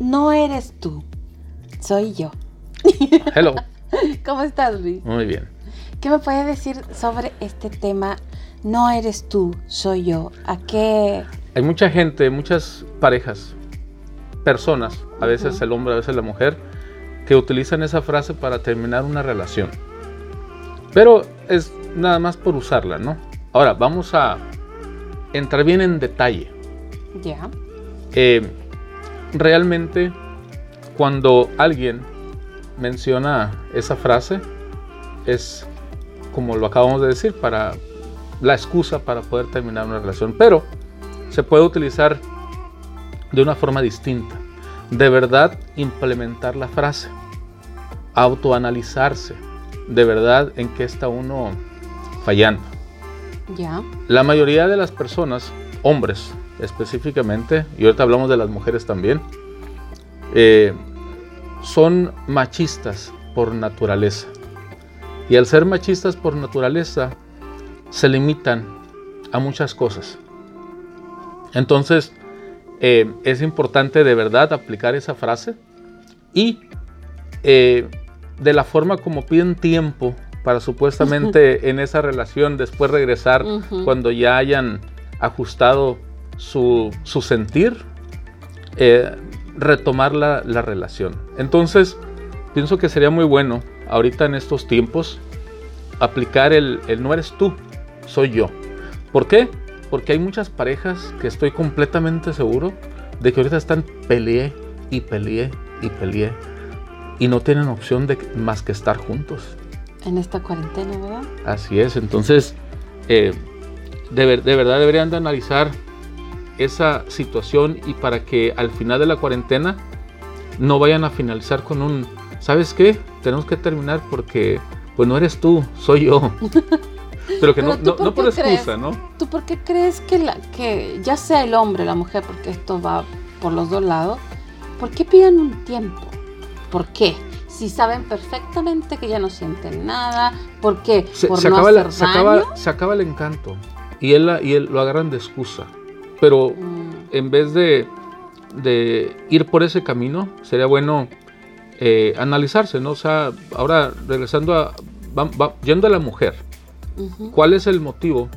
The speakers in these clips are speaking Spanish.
No eres tú, soy yo. Hello. ¿Cómo estás, Luis? Muy bien. ¿Qué me puedes decir sobre este tema? No eres tú, soy yo. ¿A qué? Hay mucha gente, muchas parejas, personas, a veces el hombre, a veces la mujer, que utilizan esa frase para terminar una relación. Pero es nada más por usarla, ¿no? Ahora, vamos a entrar bien en detalle. Ya. Eh, realmente, cuando alguien menciona esa frase, es como lo acabamos de decir, para la excusa para poder terminar una relación. Pero se puede utilizar de una forma distinta. De verdad, implementar la frase. Autoanalizarse. De verdad, en qué está uno fallando. Ya. La mayoría de las personas, hombres específicamente, y ahorita hablamos de las mujeres también, eh, son machistas por naturaleza. Y al ser machistas por naturaleza, se limitan a muchas cosas. Entonces, eh, es importante de verdad aplicar esa frase y eh, de la forma como piden tiempo para supuestamente en esa relación después regresar cuando ya hayan ajustado su, sentir, eh, retomar la, relación. Entonces, pienso que sería muy bueno ahorita en estos tiempos aplicar el, el no eres tú, soy yo. ¿Por qué? Porque hay muchas parejas que estoy completamente seguro de que ahorita están peleé y peleé y peleé y no tienen opción de más que estar juntos. En esta cuarentena, ¿verdad? Así es, entonces eh, de, de, verdad deberían de analizar esa situación y para que al final de la cuarentena no vayan a finalizar con un, ¿sabes qué? Tenemos que terminar porque pues no eres tú, soy yo. Pero que no, no, por excusa, ¿no? ¿Tú por qué crees que, la, que ya sea el hombre o la mujer, porque esto va por los dos lados, ¿por qué piden un tiempo? ¿Por qué? Si saben perfectamente que ya no sienten nada, ¿por qué? Se, ¿Por se no acaba, hacer se, daño? acaba, se acaba el encanto y él, y él lo agarran de excusa. Pero Mm, en vez de, de ir por ese camino, sería bueno eh, analizarse, ¿no? O sea, ahora regresando a, va- va- yendo a la mujer, ujú. ¿cuál es el motivo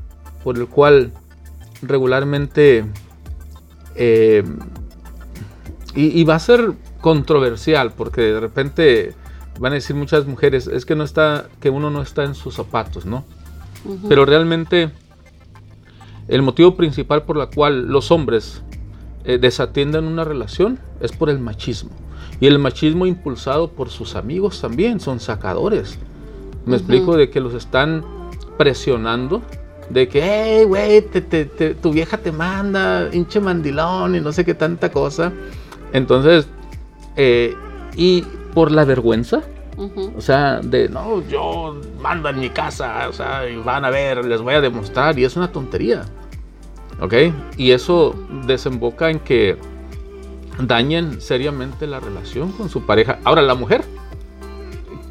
por el cual regularmente eh, y, y va a ser controversial porque de repente van a decir muchas mujeres es que no está que uno no está en sus zapatos, ¿no? Ujú. Pero realmente el motivo principal por la cual los hombres eh, desatienden una relación es por el machismo. Y el machismo impulsado por sus amigos también, son sacadores. Me explico de que los están presionando, de que, hey, güey, te- te- te- tu vieja te manda, hinche mandilón y no sé qué tanta cosa. Entonces, eh, y por la vergüenza, O sea, de no, yo mando en mi casa, o sea, y van a ver, les voy a demostrar, y es una tontería. ¿Ok? Y eso desemboca en que dañen seriamente la relación con su pareja. Ahora, la mujer,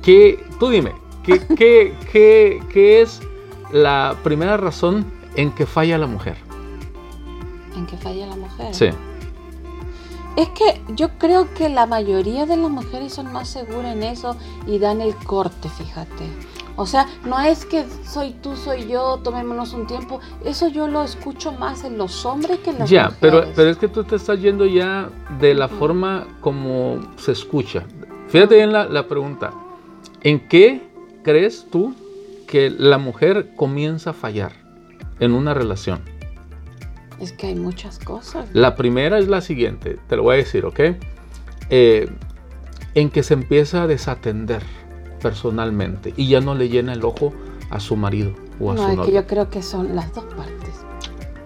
¿qué, tú dime, ¿qué, qué, qué, qué es la primera razón en que falla la mujer? En que falla la mujer. Sí. Es que yo creo que la mayoría de las mujeres son más seguras en eso y dan el corte, fíjate. O sea, no es que soy tú, soy yo, tomémonos un tiempo. Eso yo lo escucho más en los hombres que en las Ya, pero, mujeres. pero es que tú te estás yendo ya de la forma como se escucha. Fíjate bien la, la pregunta. ¿En qué crees tú que la mujer comienza a fallar en una relación? Es que hay muchas cosas. La primera es la siguiente, te lo voy a decir, ¿ok? Eh, en que se empieza a desatender personalmente y ya no le llena el ojo a su marido o a No, su es novio. que yo creo que son las dos partes.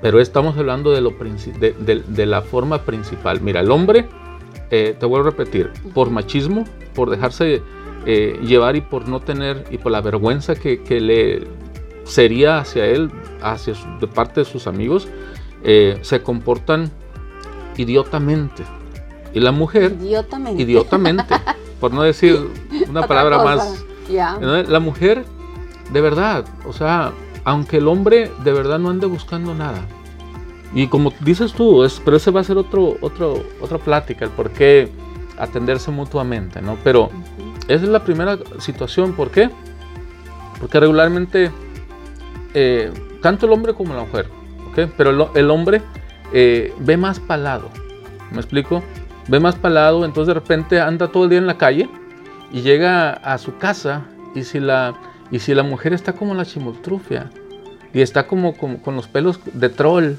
Pero estamos hablando de, lo de, de- de la forma principal. Mira, el hombre, eh, te vuelvo a repetir, por machismo, por dejarse eh, llevar y por no tener, y por la vergüenza que, que le sería hacia él, hacia su- de parte de sus amigos, eh, se comportan idiotamente. Y la mujer, Idiotamente. idiotamente, por no decir una palabra cosa. más. ¿no? La mujer, de verdad, o sea, aunque el hombre de verdad no ande buscando nada, Y como dices tú, es, pero ese va a ser otro, otro, otra plática, el por qué atenderse mutuamente, ¿no? Pero esa es la primera situación, ¿por qué? Porque regularmente, eh, tanto el hombre como la mujer, Pero el, el hombre eh, ve más palado, ¿me explico? Ve más palado, entonces de repente anda todo el día en la calle y llega a su casa y si la, y si la mujer está como la chimoltrufia y está como, como con los pelos de troll,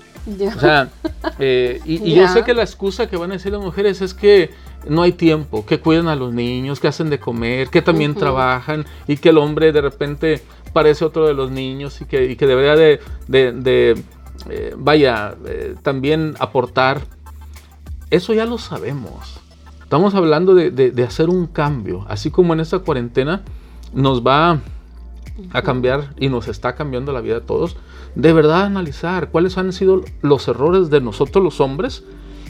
o sea, eh, y, yo sé que la excusa que van a decir las mujeres es que no hay tiempo, que cuidan a los niños, que hacen de comer, que también trabajan y que el hombre de repente parece otro de los niños y que, y que debería de, de- de, eh, vaya, eh, también aportar. Eso ya lo sabemos. Estamos hablando de, de- de hacer un cambio, así como en esta cuarentena nos va a cambiar y nos está cambiando la vida a todos, de verdad analizar cuáles han sido los errores de nosotros los hombres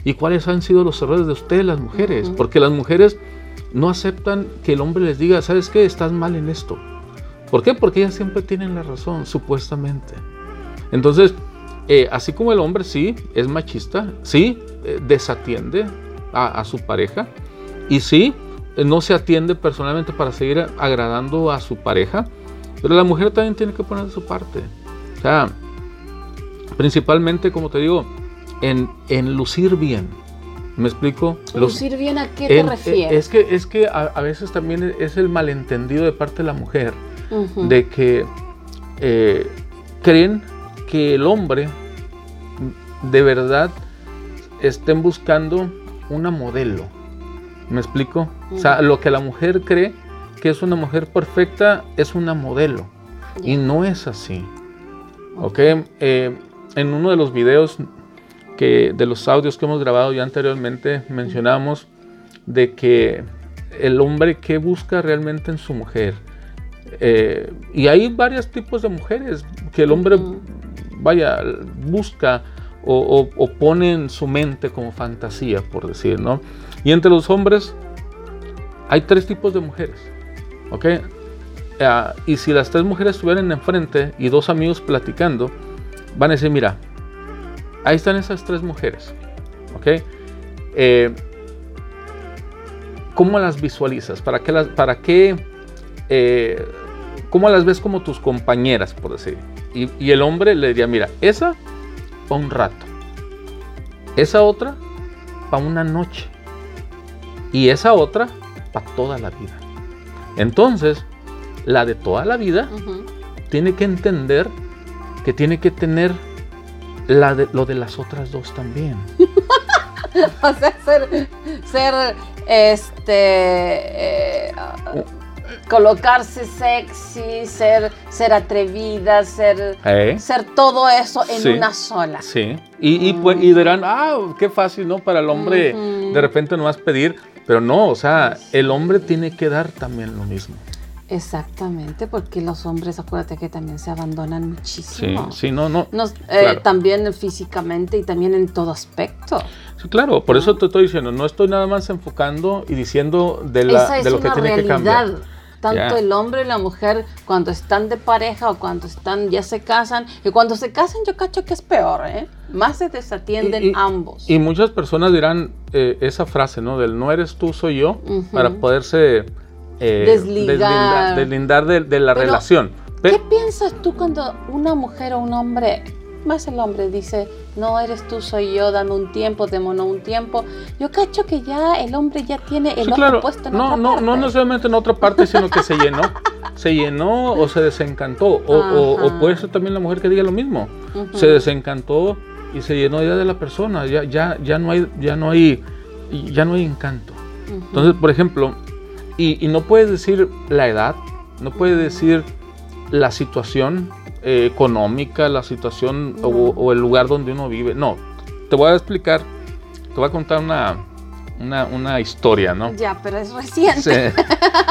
y cuáles han sido los errores de ustedes las mujeres, porque las mujeres no aceptan que el hombre les diga, ¿sabes qué? Estás mal en esto. ¿Por qué? Porque ellas siempre tienen la razón, supuestamente. Entonces, eh, así como el hombre sí es machista, sí eh, desatiende a, a su pareja y sí eh, no se atiende personalmente para seguir agradando a su pareja, pero la mujer también tiene que poner de su parte. O sea, principalmente, como te digo, en, en lucir bien. ¿Me explico? Los- ¿Lucir bien a qué te en- refieres? es que, es que a, a veces también es el malentendido de parte de la mujer de que eh, creen que el hombre de verdad estén buscando una modelo. ¿Me explico? O sea, lo que la mujer cree que es una mujer perfecta es una modelo. Y no es así. ¿Ok? Eh, en uno de los videos que, de los audios que hemos grabado ya anteriormente, mencionamos de que el hombre que busca realmente en su mujer. Eh, y hay varios tipos de mujeres que el hombre. Vaya, busca o, pone en su mente como fantasía, por decir, ¿no? Y entre los hombres hay tres tipos de mujeres, ¿ok? Ah, y si las tres mujeres estuvieran enfrente y dos amigos platicando, van a decir, mira, ahí están esas tres mujeres, ¿ok? Eh, ¿Cómo las visualizas? ¿Para qué las, para qué, eh, cómo las ves como tus compañeras, por decir? Y, y el hombre le diría, mira, esa para un rato, esa otra para una noche y esa otra para toda la vida. Entonces, la de toda la vida tiene que entender que tiene que tener la de, lo de las otras dos también. O sea, ser, ser este, eh, colocarse sexy, ser, ser atrevida, ser, ¿Eh? ser todo eso en Sí. una sola. Sí. Y, y, pues, y dirán, ah, qué fácil, ¿no? Para el hombre de repente nomás pedir. Pero no, o sea, el hombre tiene que dar también lo mismo. Exactamente, porque los hombres, acuérdate que también se abandonan Sí, muchísimo. sí, no, no. Nos- eh, Claro. También físicamente y también en todo aspecto. Sí, claro, por eso te estoy diciendo, no estoy nada más enfocando y diciendo de, la, Esa es de lo que una tiene que realidad. cambiar. Tanto el hombre y la mujer, cuando están de pareja o cuando están ya se casan, y cuando se casan yo cacho que es peor, ¿eh? Más se desatienden Y- y- ambos. Y muchas personas dirán eh, esa frase, ¿no? Del no eres tú, soy yo, para poderse eh, deslindar, deslindar de, de la Pero, relación. ¿Qué Pe- piensas tú cuando una mujer o un hombre, más el hombre, dice, no eres tú, soy yo, dame un tiempo, démonos un tiempo? Yo cacho que ya el hombre ya tiene el Sí, ojo claro. puesto en No, otra no, parte. no necesariamente en otra parte, sino que se llenó. Se llenó o se desencantó. O, o- o puede ser también la mujer que diga lo mismo. Ujú. Se desencantó y se llenó ya de la persona. Ya, ya, ya no hay, ya no hay, ya no hay encanto. Ujú. Entonces, por ejemplo, y, y no puedes decir la edad, no puedes decir la situación eh, económica, la situación o, No. o el lugar donde uno vive. No, te voy a explicar, te voy a contar una, una, una historia, ¿no? Ya, pero es reciente. Sí.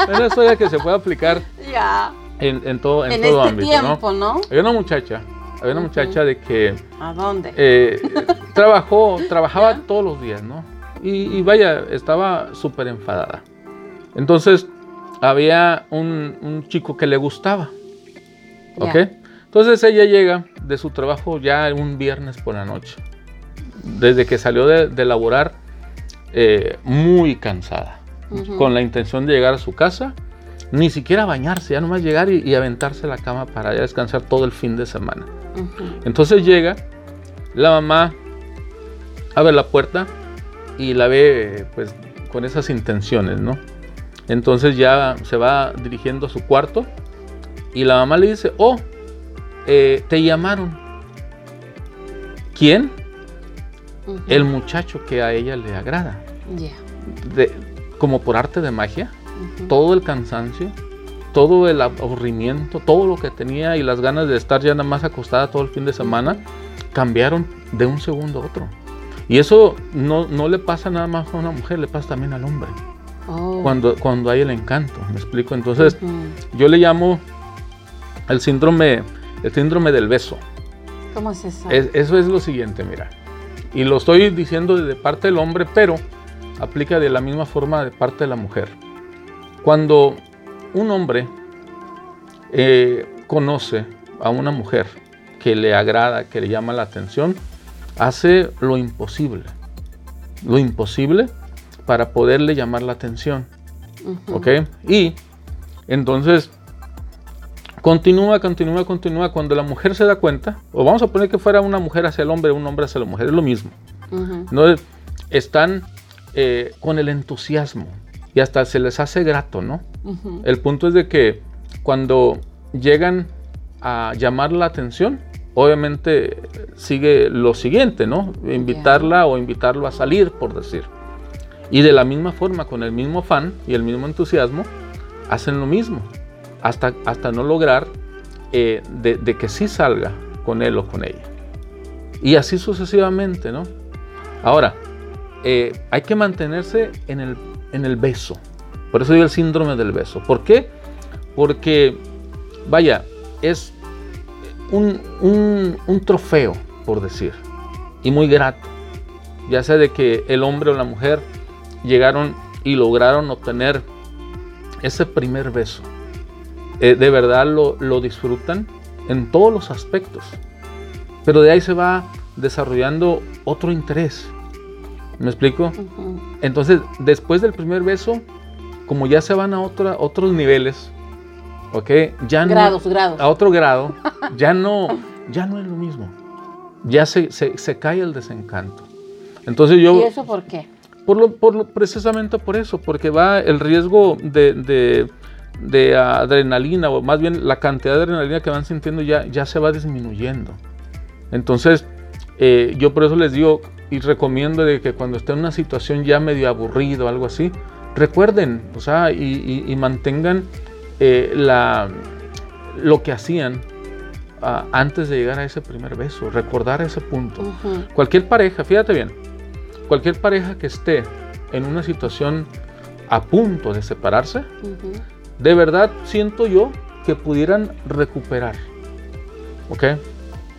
Una historia que se puede aplicar Ya. en, en todo, en En, todo este ámbito, tiempo, ¿no? ¿no? Había una muchacha, había una muchacha de que ¿A dónde? eh, trabajó, trabajaba Ya. todos los días, ¿no? Y, y vaya, estaba súper enfadada. Entonces, había un, un chico que le gustaba. ¿ok? Entonces ella llega de su trabajo ya un viernes por la noche. desde que salió de, de laborar, eh, muy cansada, con la intención de llegar a su casa, ni siquiera bañarse, ya nomás llegar y, y aventarse a la cama para ya descansar todo el fin de semana. Entonces llega, la mamá abre la puerta y la ve pues con esas intenciones, ¿no? Entonces ya se va dirigiendo a su cuarto y la mamá le dice, oh, eh, te llamaron. ¿Quién? El muchacho que a ella le agrada. De- como por arte de magia, todo el cansancio, todo el aburrimiento, todo lo que tenía y las ganas de estar ya nada más acostada todo el fin de semana, cambiaron de un segundo a otro. Y eso no, no le pasa nada más a una mujer, le pasa también al hombre. Oh. Cuando, cuando hay el encanto, ¿me explico? Entonces, yo le llamo el síndrome, el síndrome del beso. ¿Cómo es eso? Es- eso es lo siguiente, mira. Y lo estoy diciendo de parte del hombre, pero aplica de la misma forma de parte de la mujer. Cuando un hombre eh, conoce a una mujer que le agrada, que le llama la atención, hace lo imposible. Lo imposible para poderle llamar la atención. Ujú. ¿Ok? Y entonces continúa, continúa, continúa. Cuando la mujer se da cuenta, o vamos a poner que fuera una mujer hacia el hombre, un hombre hacia la mujer, es lo mismo. ¿no? Están eh, con el entusiasmo y hasta se les hace grato, ¿no? El punto es de que cuando llegan a llamar la atención, obviamente sigue lo siguiente, ¿no? Invitarla o invitarlo a salir, por decir. Y de la misma forma, con el mismo afán y el mismo entusiasmo, hacen lo mismo, hasta, hasta no lograr eh, de, que sí salga con él o con ella. Y así sucesivamente, ¿no? Ahora, eh, hay que mantenerse en el, en el beso. Por eso digo el síndrome del beso. ¿Por qué? Porque, vaya, es un, un- un trofeo, por decir, y muy grato. Ya sea de que el hombre o la mujer llegaron y lograron obtener ese primer beso. Eh, de verdad lo, lo disfrutan en todos los aspectos. Pero de ahí se va desarrollando otro interés. ¿Me explico? Entonces, después del primer beso, como ya se van a otra- otros niveles, ¿ok? Ya no- Grados, grados. a otro grado, ya no, ya no es lo mismo. Ya se, se- se cae el desencanto. Entonces yo, ¿Y eso por qué? por lo, por lo- precisamente por eso, porque va el riesgo de, de- de adrenalina, o más bien la cantidad de adrenalina que van sintiendo ya, ya se va disminuyendo. Entonces, eh, yo por eso les digo y recomiendo de que cuando estén en una situación ya medio aburrido o algo así, recuerden, o sea, y, y- y mantengan eh, la, lo que hacían ah, antes de llegar a ese primer beso, recordar ese punto. Cualquier pareja, fíjate bien, cualquier pareja que esté en una situación a punto de separarse. De verdad siento yo que pudieran recuperar. ¿Ok?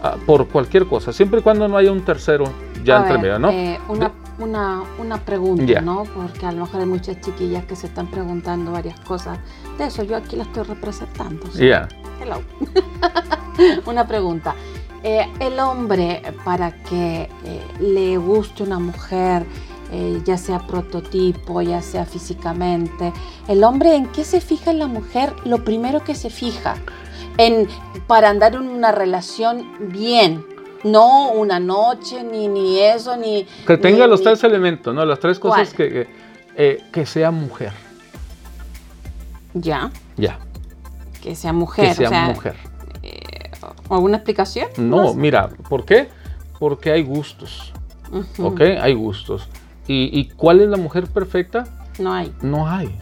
Ah, por cualquier cosa, siempre y cuando no haya un tercero ya A entre ver, medio, ¿no? eh, una, una, una pregunta. ¿no? Porque a lo mejor hay muchas chiquillas que se están preguntando varias cosas. De eso yo aquí la estoy representando. ¿sí? Ya. Hello. una pregunta. Eh, el hombre, para que eh, le guste una mujer, eh, ya sea prototipo, ya sea físicamente, el hombre en qué se fija en la mujer, lo primero que se fija, en, para andar en una relación bien, no una noche, ni, ni eso, ni... Que tenga ni- los ni- tres elementos, ¿no? Las tres cosas ¿Cuál? que, que, eh, que sea mujer. Ya, Ya. que sea mujer. que sea o sea, mujer. ¿Alguna explicación? No, mira, ¿por qué? Porque hay gustos, Ujú, ¿ok? Hay gustos. ¿Y, y cuál es la mujer perfecta? No hay. No hay.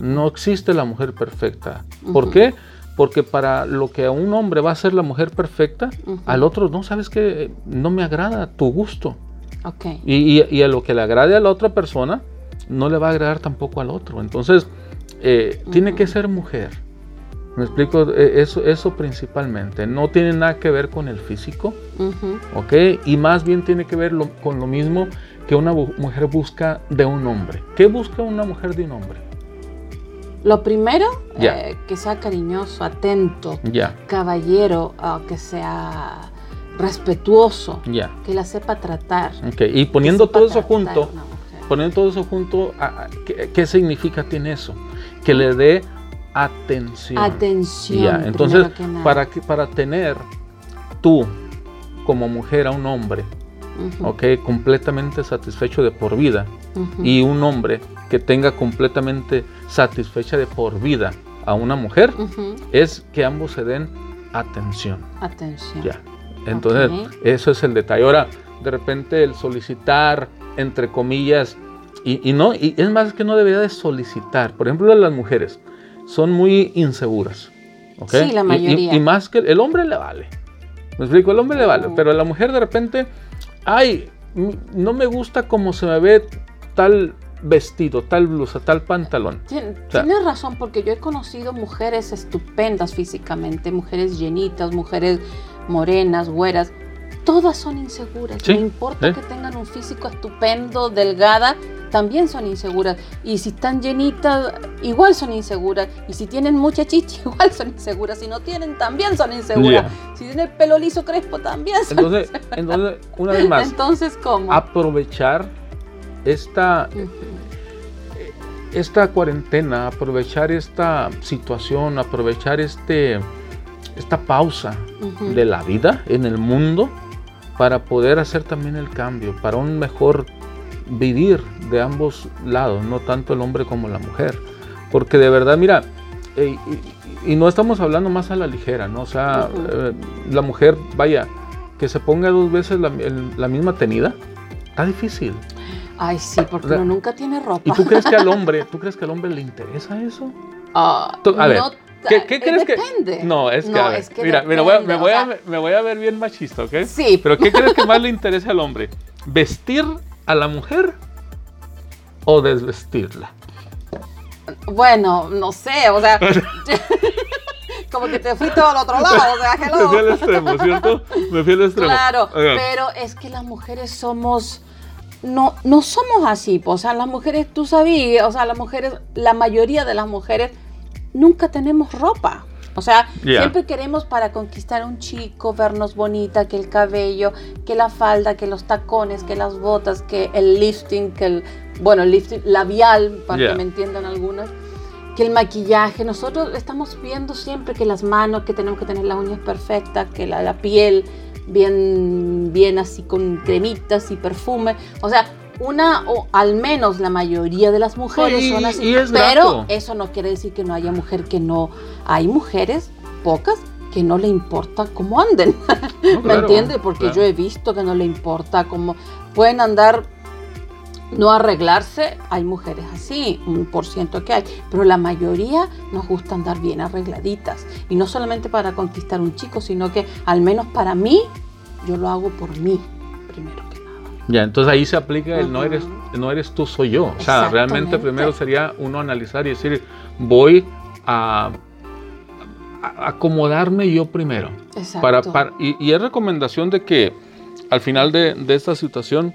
No existe la mujer perfecta. ¿Por qué? Porque para lo que a un hombre va a ser la mujer perfecta, al otro no, sabes que no me agrada tu gusto. Ok. Y, y- y a lo que le agrade a la otra persona, no le va a agradar tampoco al otro. Entonces, eh, tiene que ser mujer. Me explico, Eh, eso, eso principalmente. No tiene nada que ver con el físico, Ujú, ¿ok? Y más bien tiene que ver lo- con lo mismo que una mujer busca de un hombre. ¿Qué busca una mujer de un hombre? Lo primero, eh, que sea cariñoso, atento, caballero, ah, que sea respetuoso, que la sepa tratar. Y poniendo todo eso junto, poniendo todo eso junto, ¿qué, qué significa tiene eso? Que le dé atención. Atención. Entonces, que nada. para, que, para tener tú como mujer a un hombre, Ujú, ok, completamente satisfecho de por vida, ujú. y un hombre que tenga completamente satisfecha de por vida a una mujer, Ujú, es que ambos se den atención. Atención. Ya. Entonces, Ok. eso es el detalle. Ahora, de repente, el solicitar, entre comillas, y, y no, y es más que no debería de solicitar. Por ejemplo, las mujeres son muy inseguras. ¿ok? Sí, la Y- y- mayoría. Y, más que el hombre le vale. Me explico, el hombre le vale, pero la mujer de repente, ay, no me gusta cómo se me ve tal vestido, tal blusa, tal pantalón. Tien- sea- Tienes razón, porque yo he conocido mujeres estupendas físicamente, mujeres llenitas, mujeres morenas, güeras. Todas son inseguras. Sí, No importa que tengan un físico estupendo, delgada, también son inseguras. Y si están llenitas, igual son inseguras. Y si tienen mucha chicha, igual son inseguras. Si no tienen, también son inseguras. Si tienen el pelo liso crespo, también son Entonces, entonces una vez más, Entonces, ¿cómo? aprovechar esta, esta cuarentena, aprovechar esta situación, aprovechar este, esta pausa de la vida en el mundo para poder hacer también el cambio, para un mejor vivir de ambos lados, no tanto el hombre como la mujer. Porque de verdad, mira, eh, y, y no estamos hablando más a la ligera, ¿no? O sea, eh, la mujer, vaya, que se ponga dos veces la, el- la misma tenida, está difícil. Ay, sí, porque O sea, uno nunca tiene ropa. ¿Y tú crees que al hombre, tú crees que al hombre le interesa eso? Ah, Tú- a ver, no ¿qué- qué crees que- depende. No, es que, No, a ver, es que mira, mira, voy a- me, voy a, me voy a ver bien machista, ¿ok? Sí, Pero ¿qué crees que más le interesa al hombre? ¿Vestir a la mujer o desvestirla? bueno, no sé, o sea, como que te fuiste al otro lado, o sea, Me fui al hello. extremo, ¿cierto? Me fui al extremo. Claro, pero es que las mujeres somos, no, no somos así, o sea, las mujeres, tú sabías, o sea, las mujeres, la mayoría de las mujeres nunca tenemos ropa. O sea, siempre queremos para conquistar a un chico, vernos bonita, que el cabello, que la falda, que los tacones, que las botas, que el lifting, que el, bueno, el lifting labial, para que me entiendan algunas, que el maquillaje. Nosotros estamos viendo siempre que las manos, que tenemos que tener las uñas perfectas, que la, la piel bien, bien así con cremitas y perfume. O sea, una o al menos la mayoría de las mujeres Y- son así. es pero eso no quiere decir que no haya mujer que no. Hay mujeres, pocas, que no le importa cómo anden. no, ¿Me claro, entiendes? Porque claro. yo he visto que no le importa cómo pueden andar, no arreglarse. Hay mujeres así, un por ciento que hay, pero la mayoría nos gusta andar bien arregladitas. Y no solamente para conquistar un chico, sino que al menos para mí, yo lo hago por mí, primero. Ya, entonces ahí se aplica el no eres, no eres tú, soy yo. O sea, realmente primero sería uno analizar y decir, voy a, a- acomodarme yo primero. Exacto. Para, para- y, y es recomendación de que al final de, de esta situación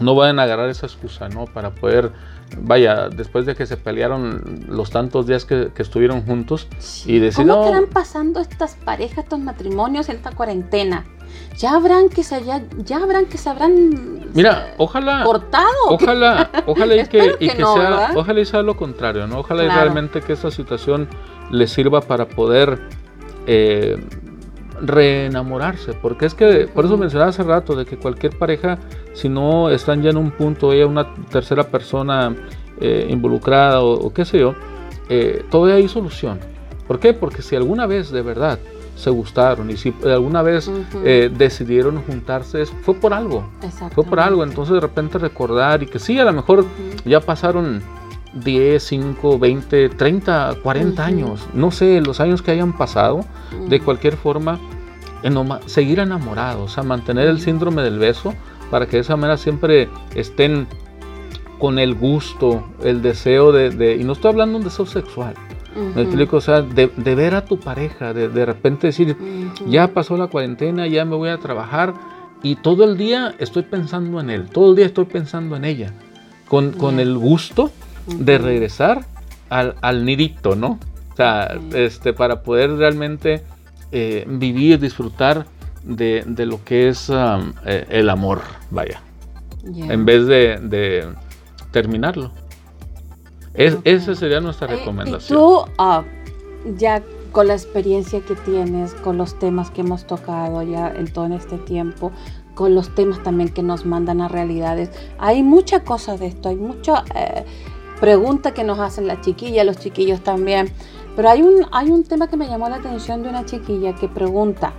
no vayan a agarrar esa excusa, ¿no? Para poder, vaya, después de que se pelearon los tantos días que, que estuvieron juntos y decir, ¿Cómo estarán pasando estas parejas, estos matrimonios en esta cuarentena? Ya habrán que se, ya, ya habrán que se habrán mira, eh, ojalá, cortado. ojalá, ojalá y que, y que que no, sea, ¿verdad? ojalá y sea lo contrario, ¿no? Ojalá y realmente que esta situación les sirva para poder eh, reenamorarse, porque es que, por eso mencionaba hace rato, de que cualquier pareja, si no están ya en un punto, ella una tercera persona eh, involucrada o, o qué sé yo, eh, todavía hay solución. ¿Por qué? Porque si alguna vez de verdad se gustaron y si alguna vez Ujú. eh, decidieron juntarse, fue por algo. Fue por algo, entonces de repente recordar y que sí, a lo mejor Ujú. ya pasaron 10, 5, 20, 30, 40 Ujú. años, no sé, los años que hayan pasado, de cualquier forma, enoma- seguir enamorados, o sea, mantener el síndrome del beso para que de esa manera siempre estén con el gusto, el deseo de, de- y no estoy hablando de un deseo sexual, me explico, o sea, de, de ver a tu pareja, de, de repente decir, ya pasó la cuarentena, ya me voy a trabajar y todo el día estoy pensando en él, todo el día estoy pensando en ella, con, con el gusto de regresar al, al nidito, ¿no? O sea, este, para poder realmente eh, vivir, disfrutar de, de lo que es um, eh, el amor, vaya, Ya. en vez de, de terminarlo. Es. Esa sería nuestra Eh, recomendación. Tú, ah, ya con la experiencia que tienes, con los temas que hemos tocado ya en todo este tiempo, con los temas también que nos mandan a realidades, hay mucha cosa de esto, hay mucha eh, pregunta que nos hacen las chiquillas, los chiquillos también. Pero hay un, hay un tema que me llamó la atención de una chiquilla que pregunta,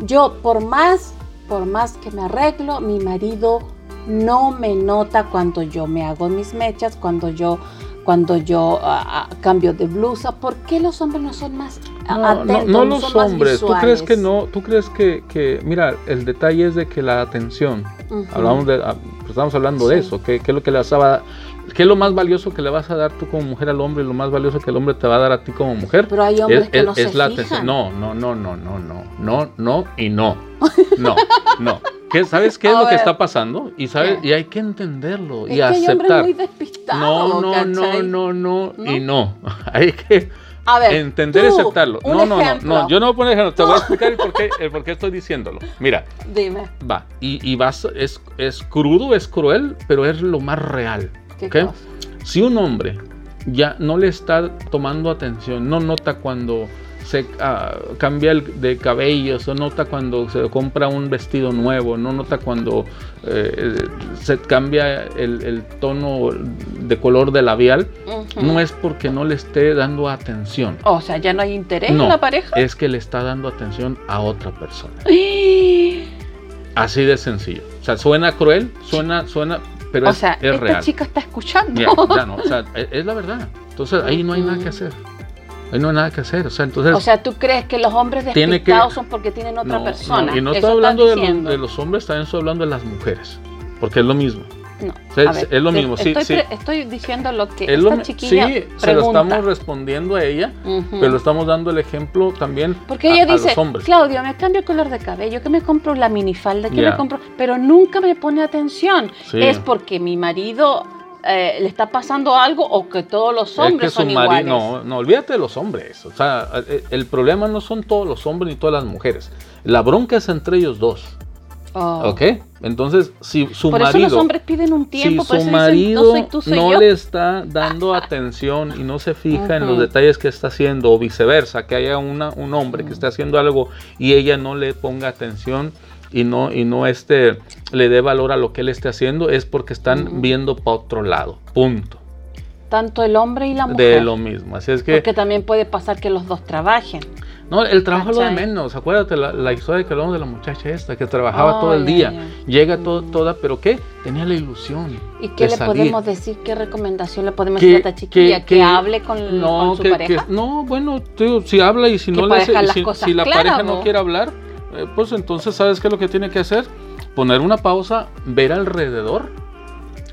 yo por más, por más que me arreglo, mi marido no me nota cuando yo me hago mis mechas, cuando yo, cuando yo ah, ah, cambio de blusa. ¿Por qué los hombres no son más No, no, no los hombres. ¿Tú crees que no? ¿Tú crees que, que- mira, el detalle es de que la atención, hablamos de, ah, pues estamos hablando de eso, ¿qué, qué es lo que le vas a dar? ¿Qué es lo más valioso que le vas a dar tú como mujer al hombre y lo más valioso que el hombre te va a dar a ti como mujer? Pero hay hombres es, que no es se la fijan. No, no, no, no, no, no, no, no y no. No, no. ¿Qué, ¿Sabes qué es A lo que está pasando? Y sabes, ¿Qué? y hay que entenderlo Es y que hay hombres aceptar. muy despistados. No, no, ¿cachai? no, no, no, y ¿No? no. Hay que A ver, entender y tú, aceptarlo. un No, no, no, no, yo no voy a poner ejemplo, te voy a explicar el por qué, el por qué estoy diciéndolo. Mira, Dime, va, y, y vas, es, es crudo, es cruel, pero es lo más real. ¿Qué ¿ok? cosa? Si un hombre ya no le está tomando atención, no nota cuando se ah, cambia el de cabello, se nota cuando se compra un vestido nuevo, no nota cuando eh, se cambia el, el tono de color de labial, no es porque no le esté dando atención. O sea, ya no hay interés No, en la pareja. es que le está dando atención a otra persona. Así de sencillo. O sea, suena cruel, suena, suena, pero o es, sea, es esta real. chica está escuchando. Ya, ya no, o sea, es, es la verdad. Entonces ahí no hay nada que hacer. Ahí no hay nada que hacer. O sea, entonces. O sea, ¿tú crees que los hombres Tiene que- despistados son porque tienen otra no, persona? no, y no estoy hablando de los, de los hombres, también estoy hablando de las mujeres. Porque es lo mismo. No, sea, es- ver, es lo mismo, sí, Estoy, sí. pre- estoy diciendo lo que Es lo esta mi- chiquilla sí, se lo pregunta. estamos respondiendo a ella, Ujú. pero estamos dando el ejemplo también Porque a- ella a, dice, los hombres. Claudio, me cambio el color de cabello, que me compro la minifalda, que Ya. me compro, pero nunca me pone atención. Sí. Es porque mi marido eh, le está pasando algo o que todos los Es hombres que su son iguales. no, no, olvídate de los hombres. O sea, el problema no son todos los hombres ni todas las mujeres. La bronca es entre ellos dos. Oh. ¿Ok? Entonces, si su Por eso marido. los hombres piden un tiempo, si por su eso marido dicen, no soy tú, soy no yo. le está dando atención y no se fija en los detalles que está haciendo o viceversa, que haya una, un hombre que esté haciendo algo y ella no le ponga atención y no y no este le dé valor a lo que él esté haciendo es porque están Ujú. viendo para otro lado. Punto. Tanto el hombre y la mujer. De lo mismo. Así es que Porque también puede pasar que los dos trabajen. No, el trabajo es lo de menos. Acuérdate la, la historia que hablamos de la muchacha esta que trabajaba Oh, todo el ya, día. Llega todo, toda, pero ¿qué? Tenía la ilusión. ¿Y qué de le salir. podemos decir? ¿Qué recomendación le podemos decir a esta chiquilla? Que, que- hable con, no, con su que- pareja. no, bueno, tío, si habla y si no le hace- si, si la pareja no ¿no? quiere hablar, eh, pues entonces sabes qué es lo que tiene que hacer, poner una pausa, ver alrededor,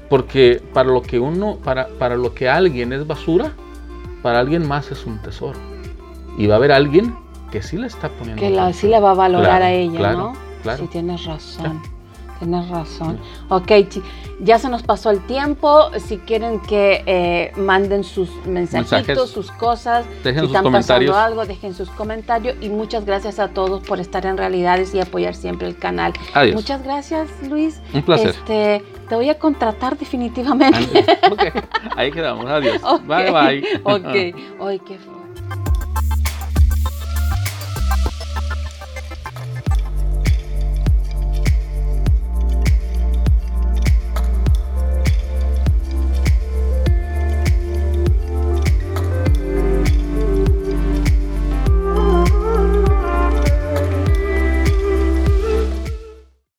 porque para lo que uno, para, para lo que alguien es basura, para alguien más es un tesoro. Y va a haber alguien que sí le está poniendo. que la, sí le va a valorar Claro, a ella, claro, ¿no? claro. Sí, tienes razón. Tienes razón. Ok, chi- ya se nos pasó el tiempo. Si quieren que eh, manden sus mensajitos, Mensajes. sus cosas, Dejen si sus están comentarios. pasando algo, dejen sus comentarios. Y muchas gracias a todos por estar en Realidades y apoyar siempre el canal. Adiós. Muchas gracias, Luis. Un placer. Este, te voy a contratar definitivamente. Ok, Ahí quedamos. Adiós. Ok, Bye bye. Ok. Ay, qué